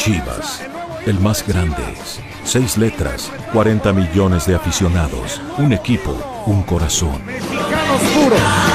Chivas, el más grande. Seis letras, 40 millones de aficionados, un equipo, un corazón. Mexicanos puros.